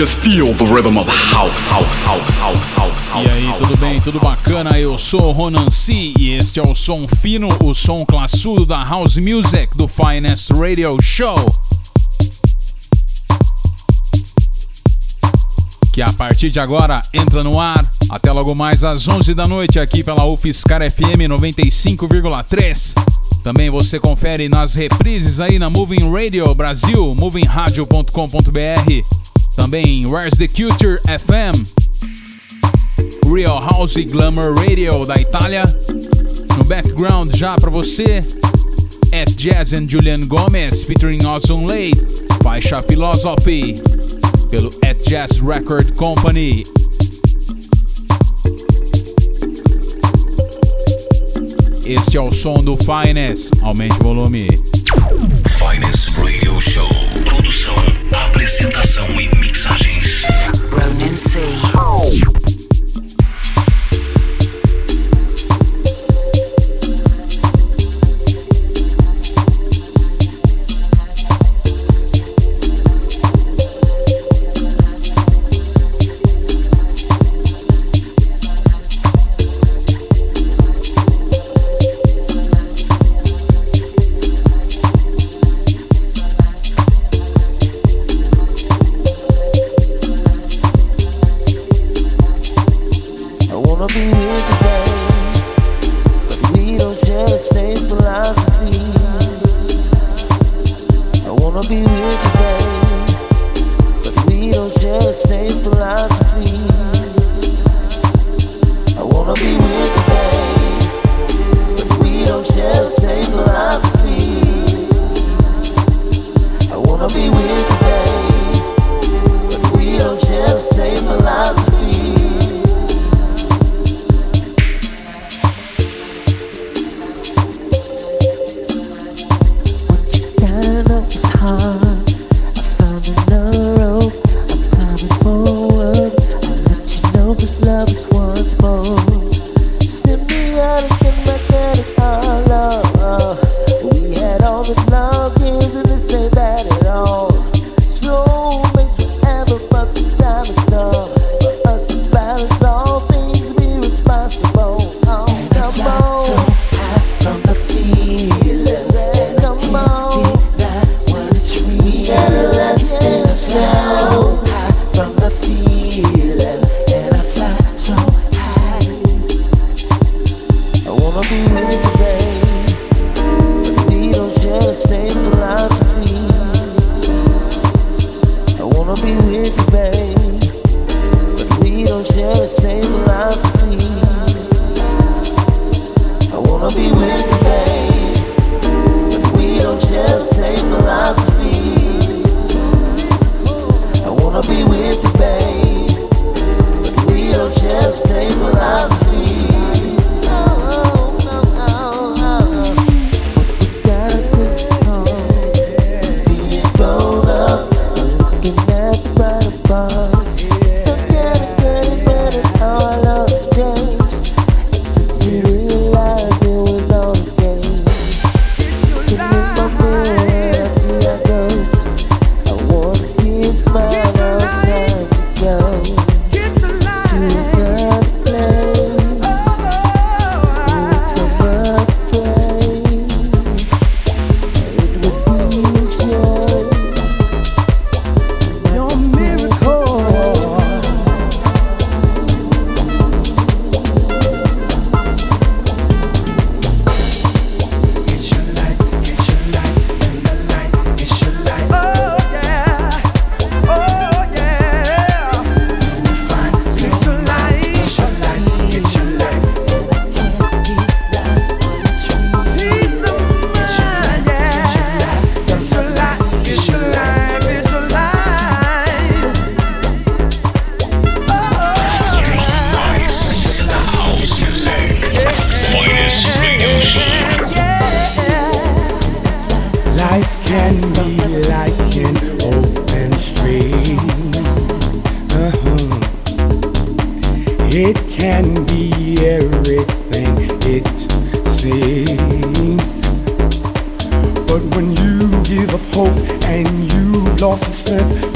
Just feel the rhythm of house, house, house, house, house, house. E aí, tudo bem? Tudo bacana? Eu sou o Ronan C e este é o som fino, o som classudo da House Music do Finest Radio Show. Que a partir de agora entra no ar até logo mais às 11 da noite aqui pela UFSCar FM 95,3. Também você confere nas reprises aí na Moving Radio Brasil, movingradio.com.br. Também Where's the Culture FM, Real House Glamour Radio da Itália. No background já para você, At Jazz and Julian Gomez featuring Ozone Lay, faixa Philosophy, pelo At Jazz Record Company. Este é o som do Finest, aumente o volume. Finest Radio Show. Produção, apresentação e mixagens. Ronan C. I wanna be with you, babe, but we don't share the same philosophies.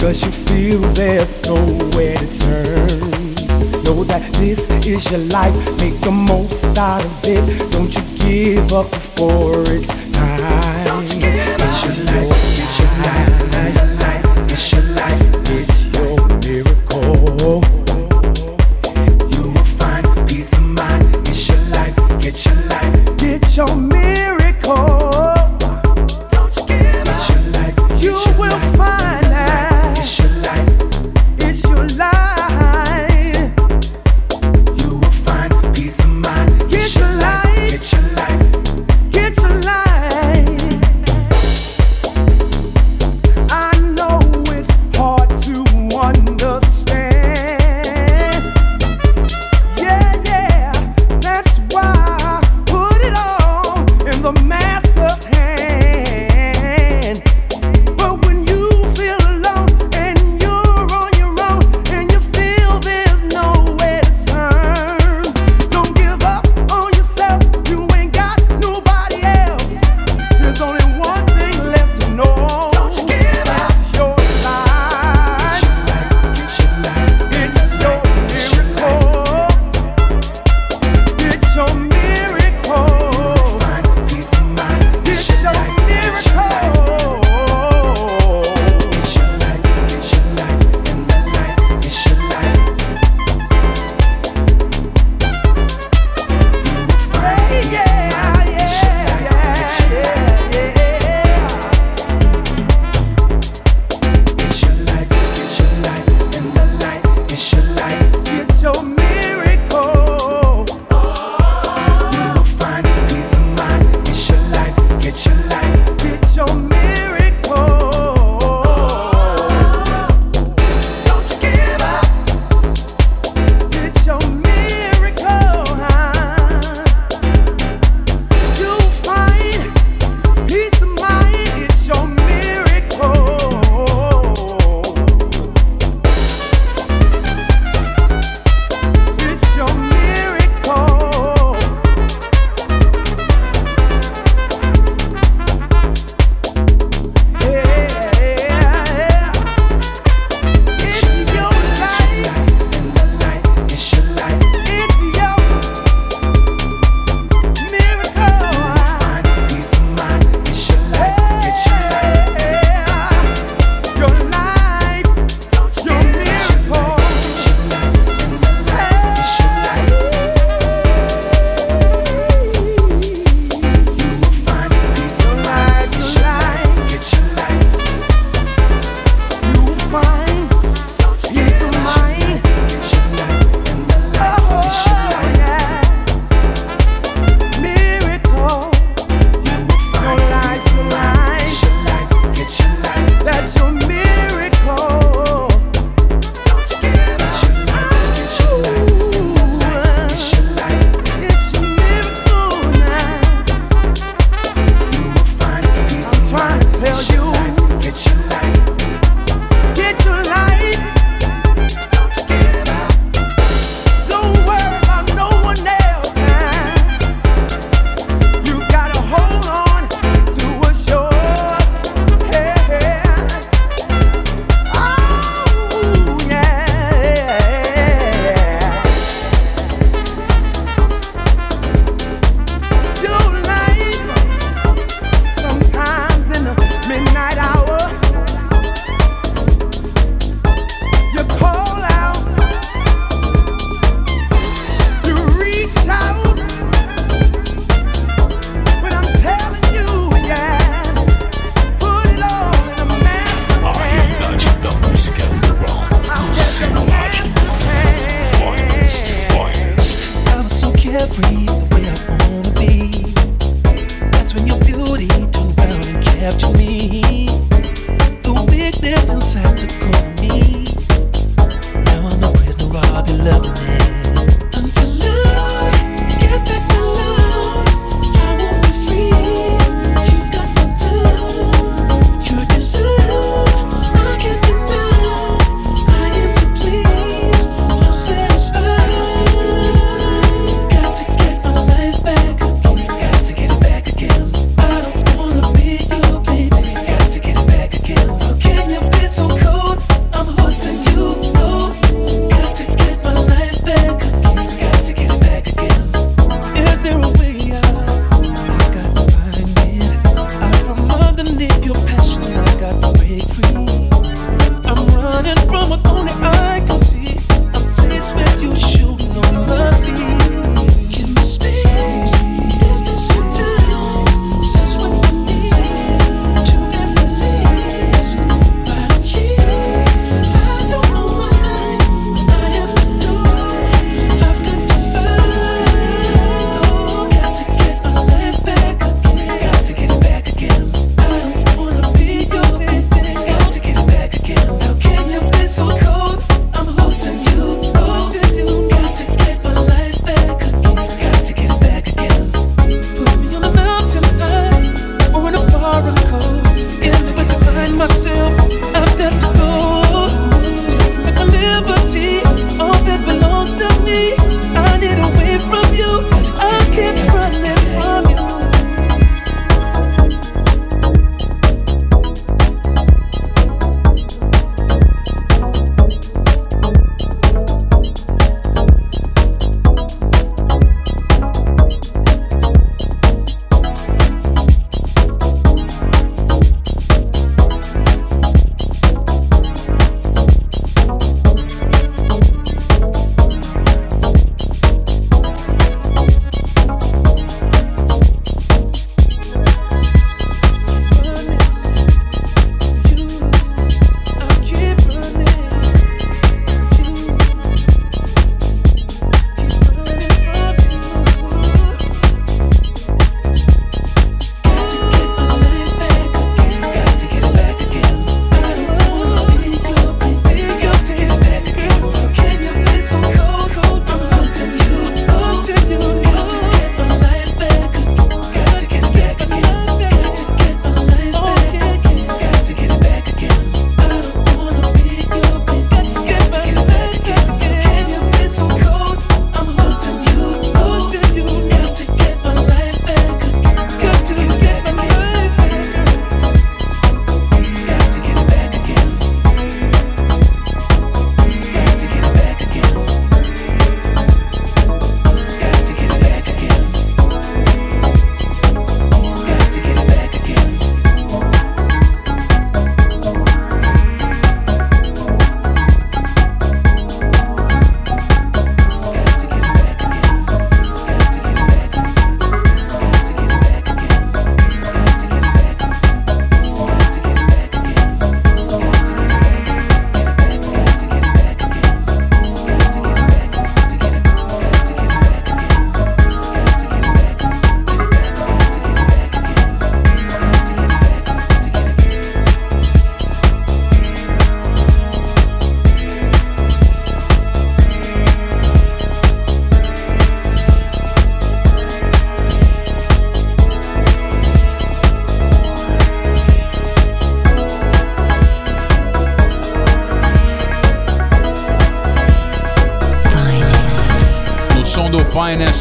Cause you feel there's nowhere to turn. Know that this is your life, make the most out of it. Don't you give up before it's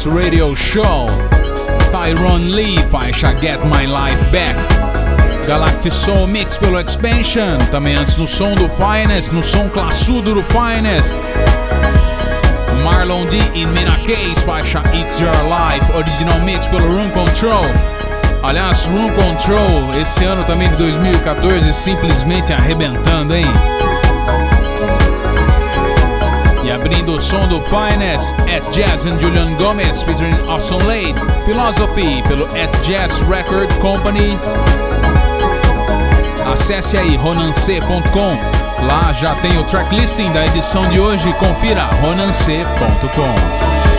Radio Show. Tyrone Lee, faixa Get My Life Back. Galactic Soul Mix pelo Expansion, também antes no som do Finest, no som classudo do Finest. Marlon D in Mina Case, faixa It's Your Life, original mix pelo Room Control. Aliás, Room Control, esse ano também de 2014, simplesmente arrebentando, hein? Abrindo o som do Finest, At Jazz and Julian Gomez featuring Awesome Late, Philosophy pelo At Jazz Record Company. Acesse aí ronance.com. Lá já tem o tracklisting da edição de hoje. Confira ronance.com.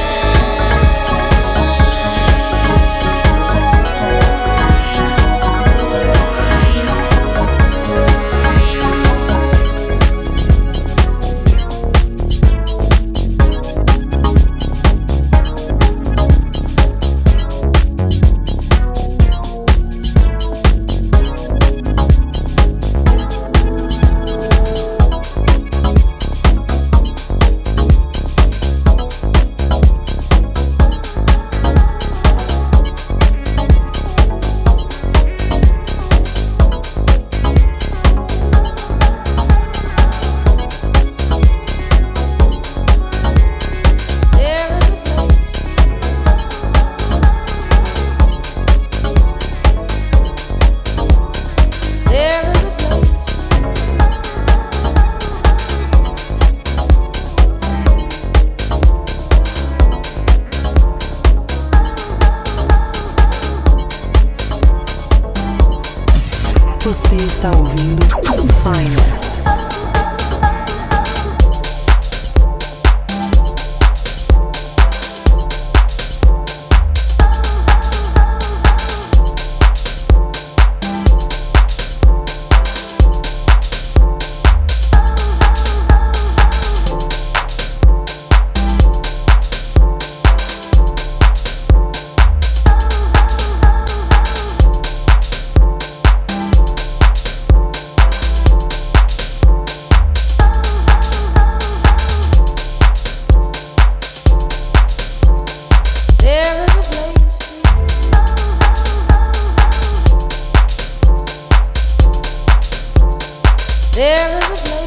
There is a place.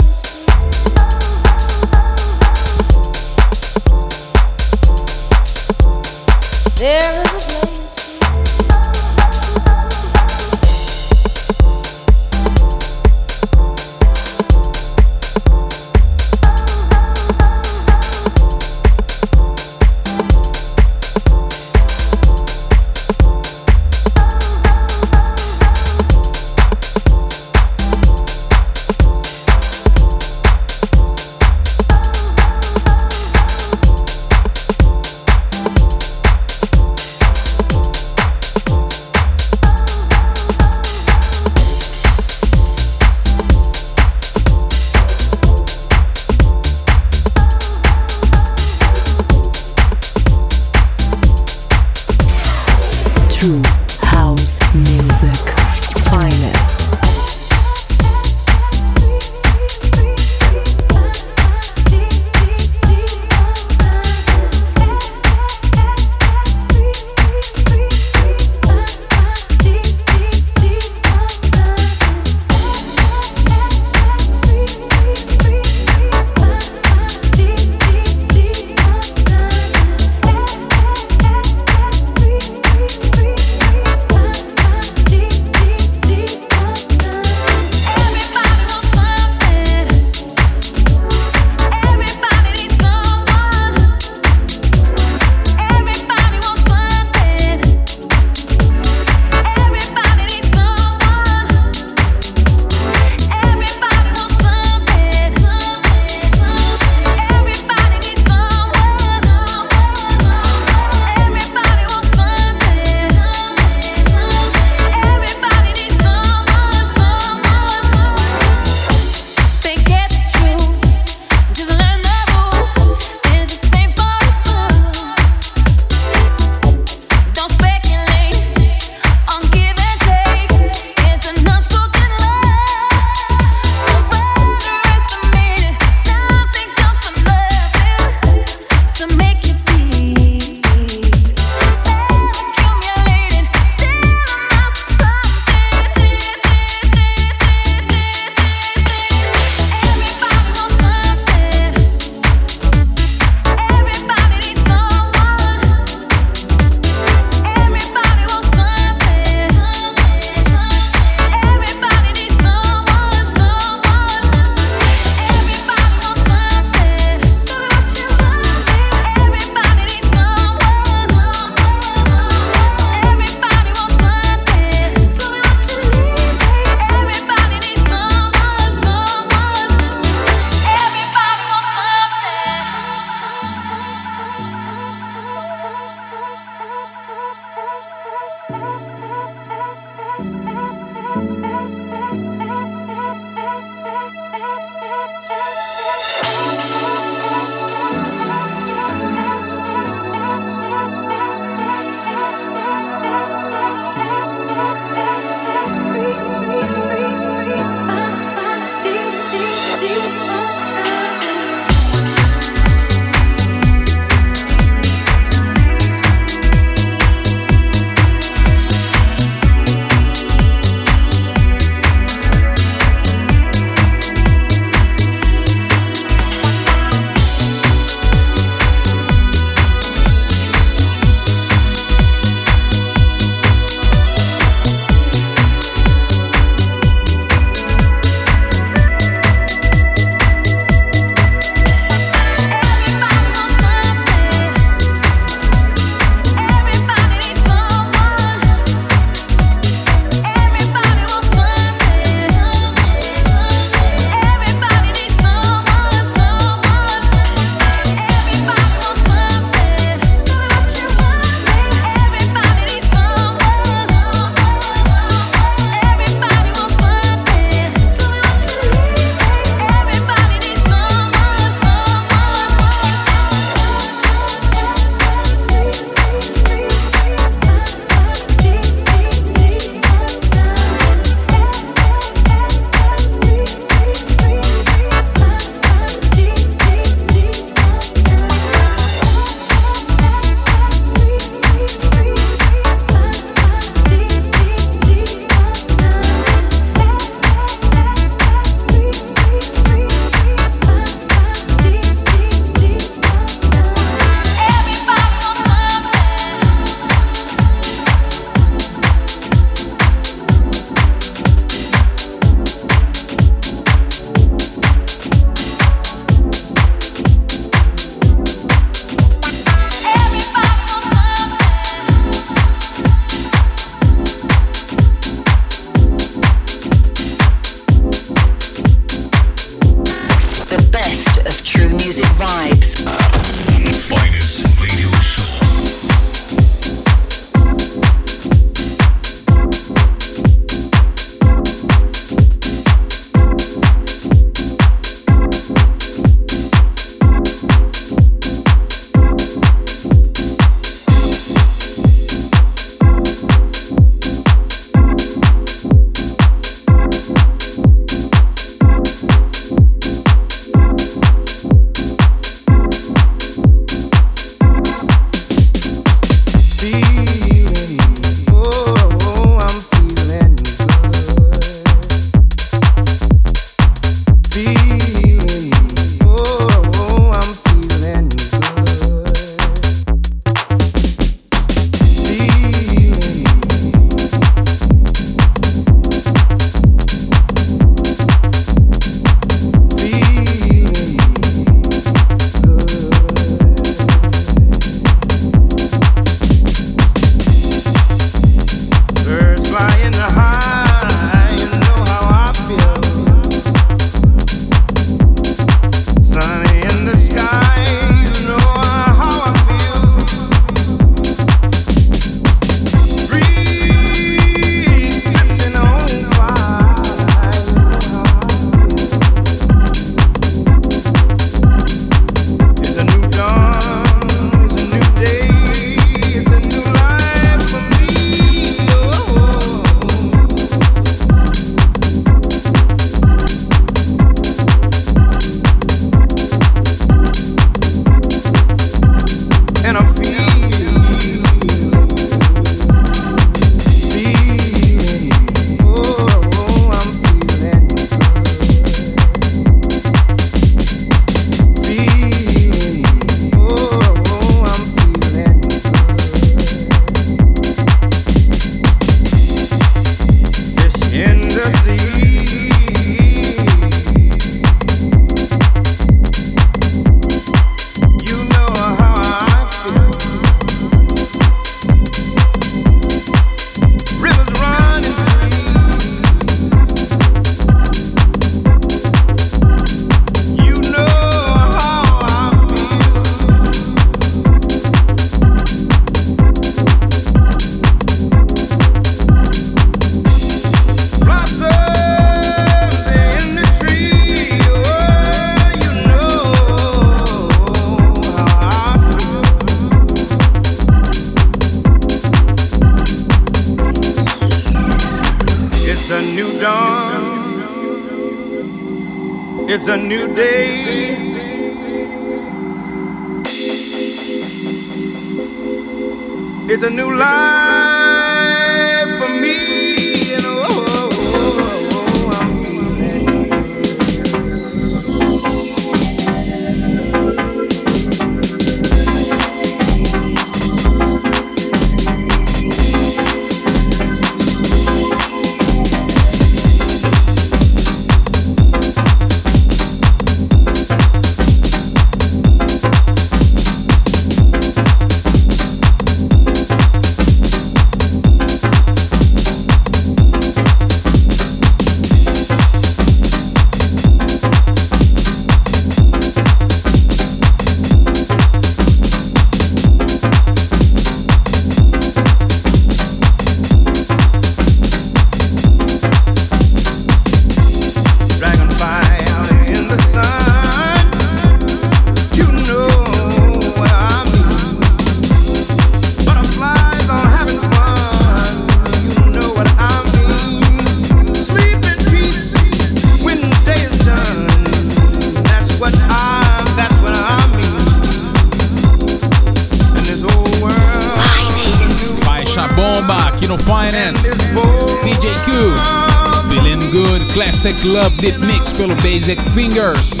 Classic Love Deep Mix pelo Basic Fingers.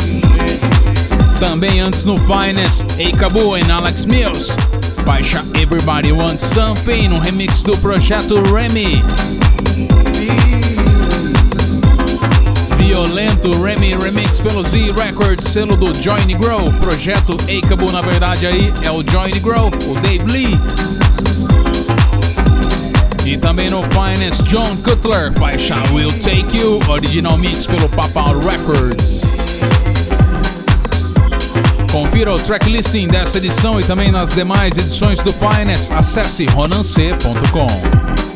Também antes no Finest, Eikabu e Alex Mills. Baixa Everybody Wants Something, um remix do projeto Remy. Violento Remy Remix pelo Z Records, selo do Johnny Grow. Projeto Eikabu, na verdade, aí é o Johnny Grow, o Dave Lee. E também no Finest John Cutler, faixa Will Take You, original mix pelo Papa Records. Confira o tracklisting dessa edição e também nas demais edições do Finest. acesse ronancê.com.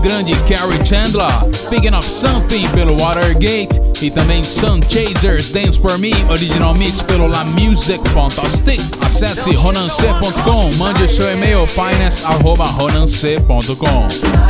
grande Carrie Chandler, Thinking of Something pelo Watergate e também Sun Chasers Dance For Me, original mix pelo La Music Fantastic. Acesse ronance.com, mande o seu e-mail finance.ronance.com.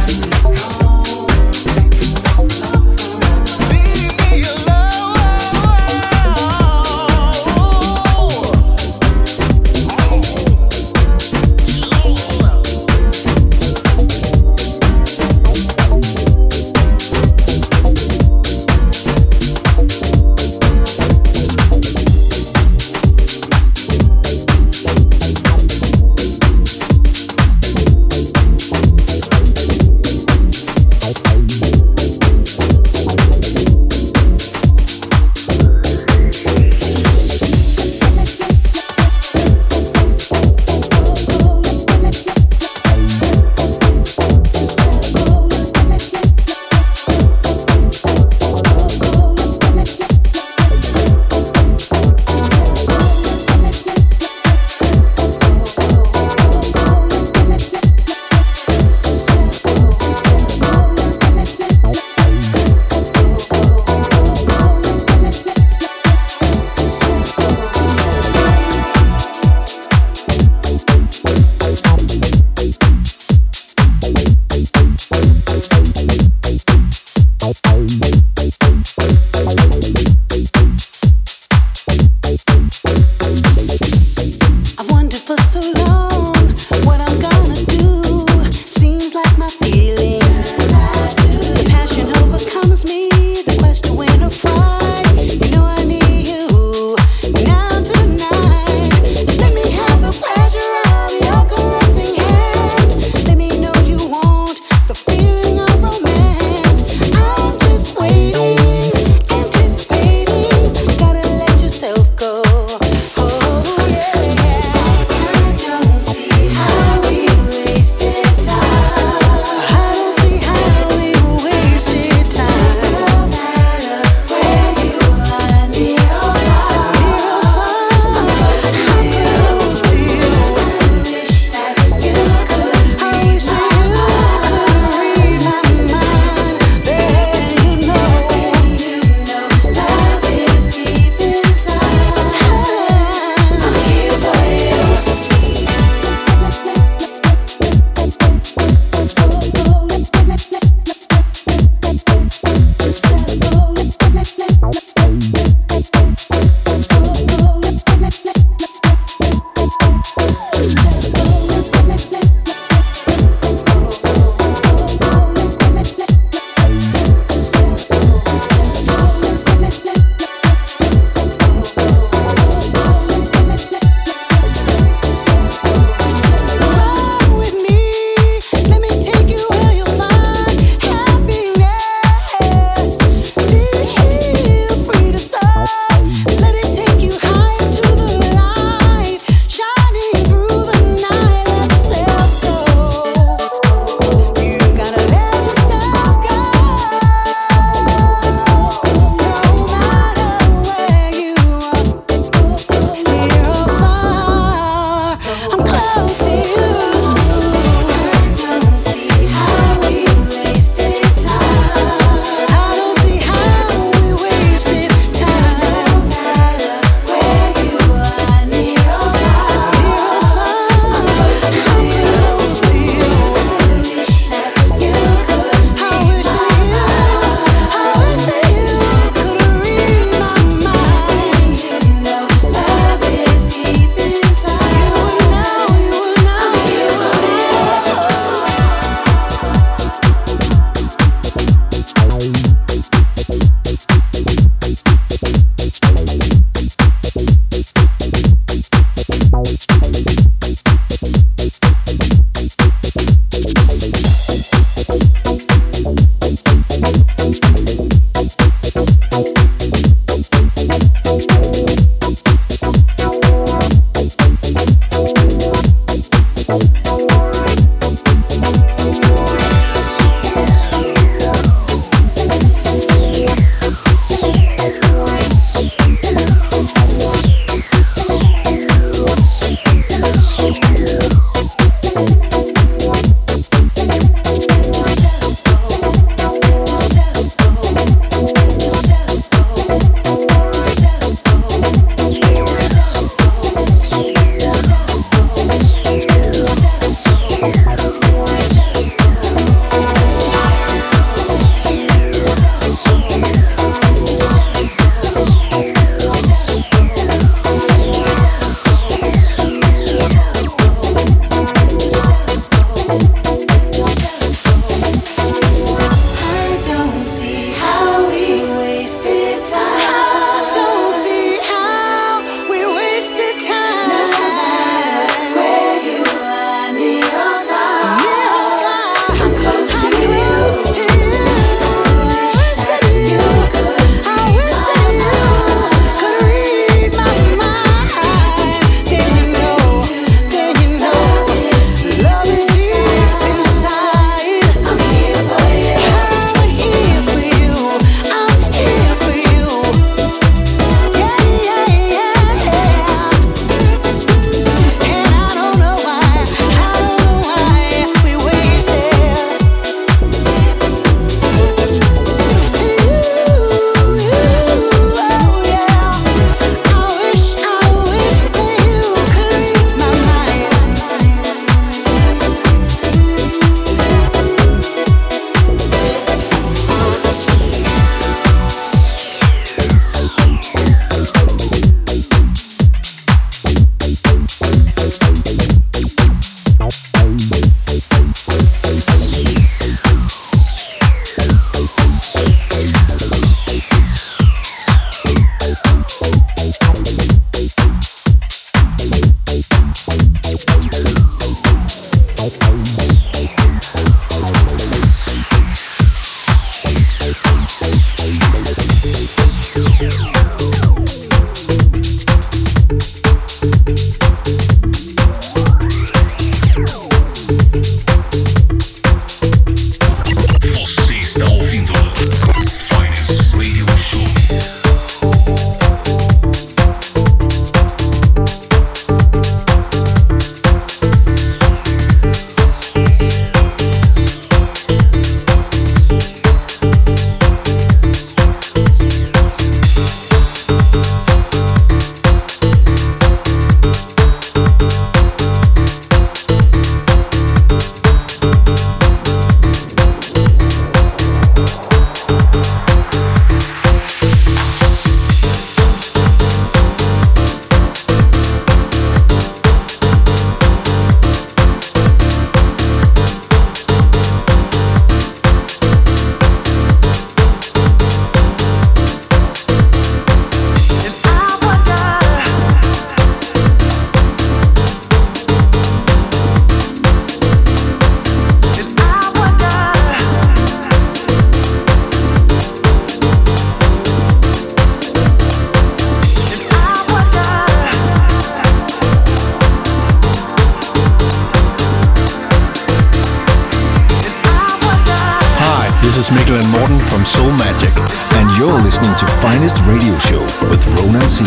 Mikkel and Morten from Soul Magic, and you're listening to Finest Radio Show with Ronan C.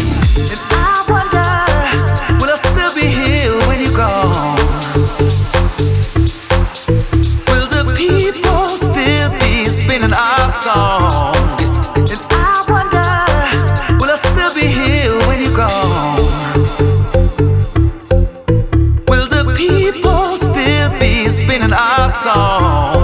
And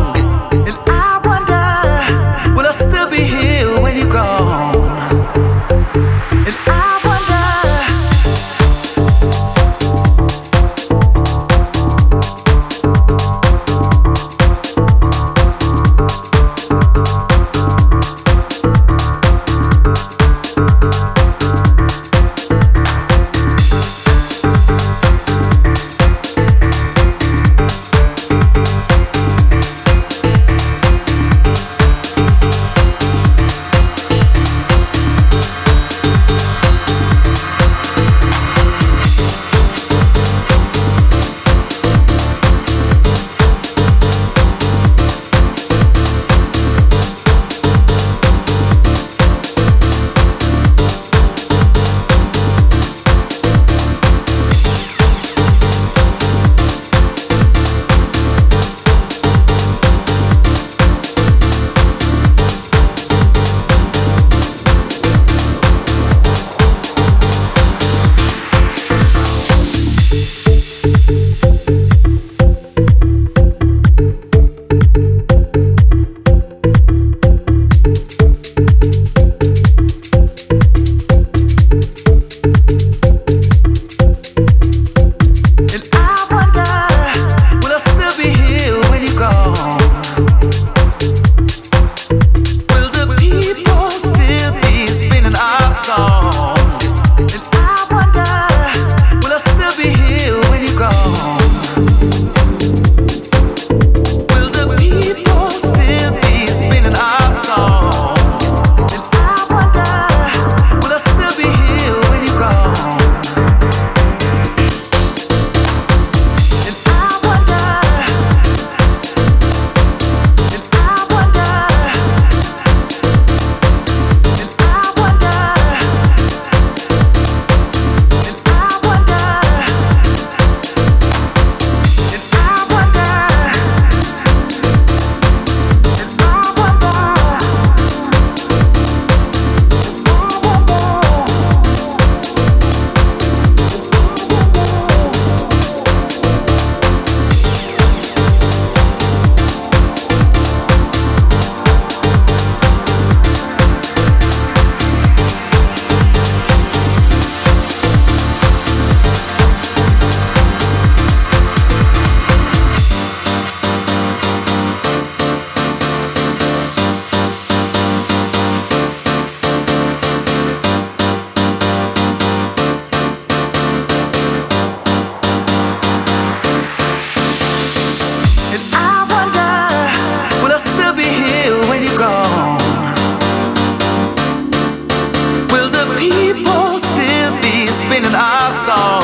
song?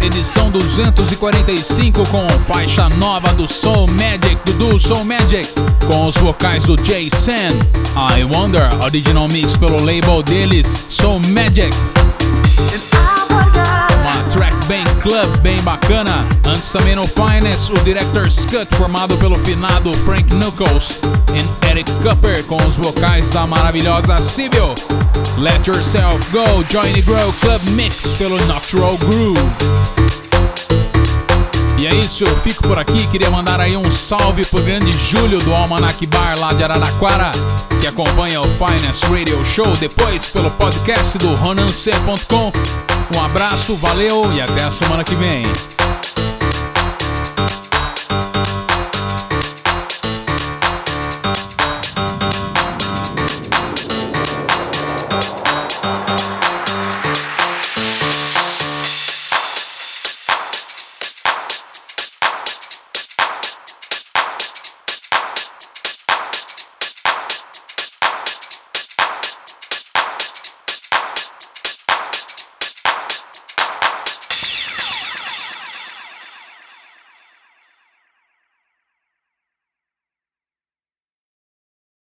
Edição 245 com faixa nova do Soul Magic, do Soul Magic, com os vocais do Jay Sen. I Wonder, original mix pelo label deles, Soul Magic. Club, bem bacana. Antes também no Finest, o Director's Cut, formado pelo finado Frank Knuckles e Eric Cooper, com os vocais da maravilhosa Sibyl. Let Yourself Go, Join the Grow Club Mix pelo Natural Groove. E é isso, eu fico por aqui. Queria mandar aí um salve pro grande Júlio do Almanac Bar lá de Araraquara, que acompanha o Finest Radio Show depois pelo podcast do RonanC.com. Um abraço, valeu e até a semana que vem.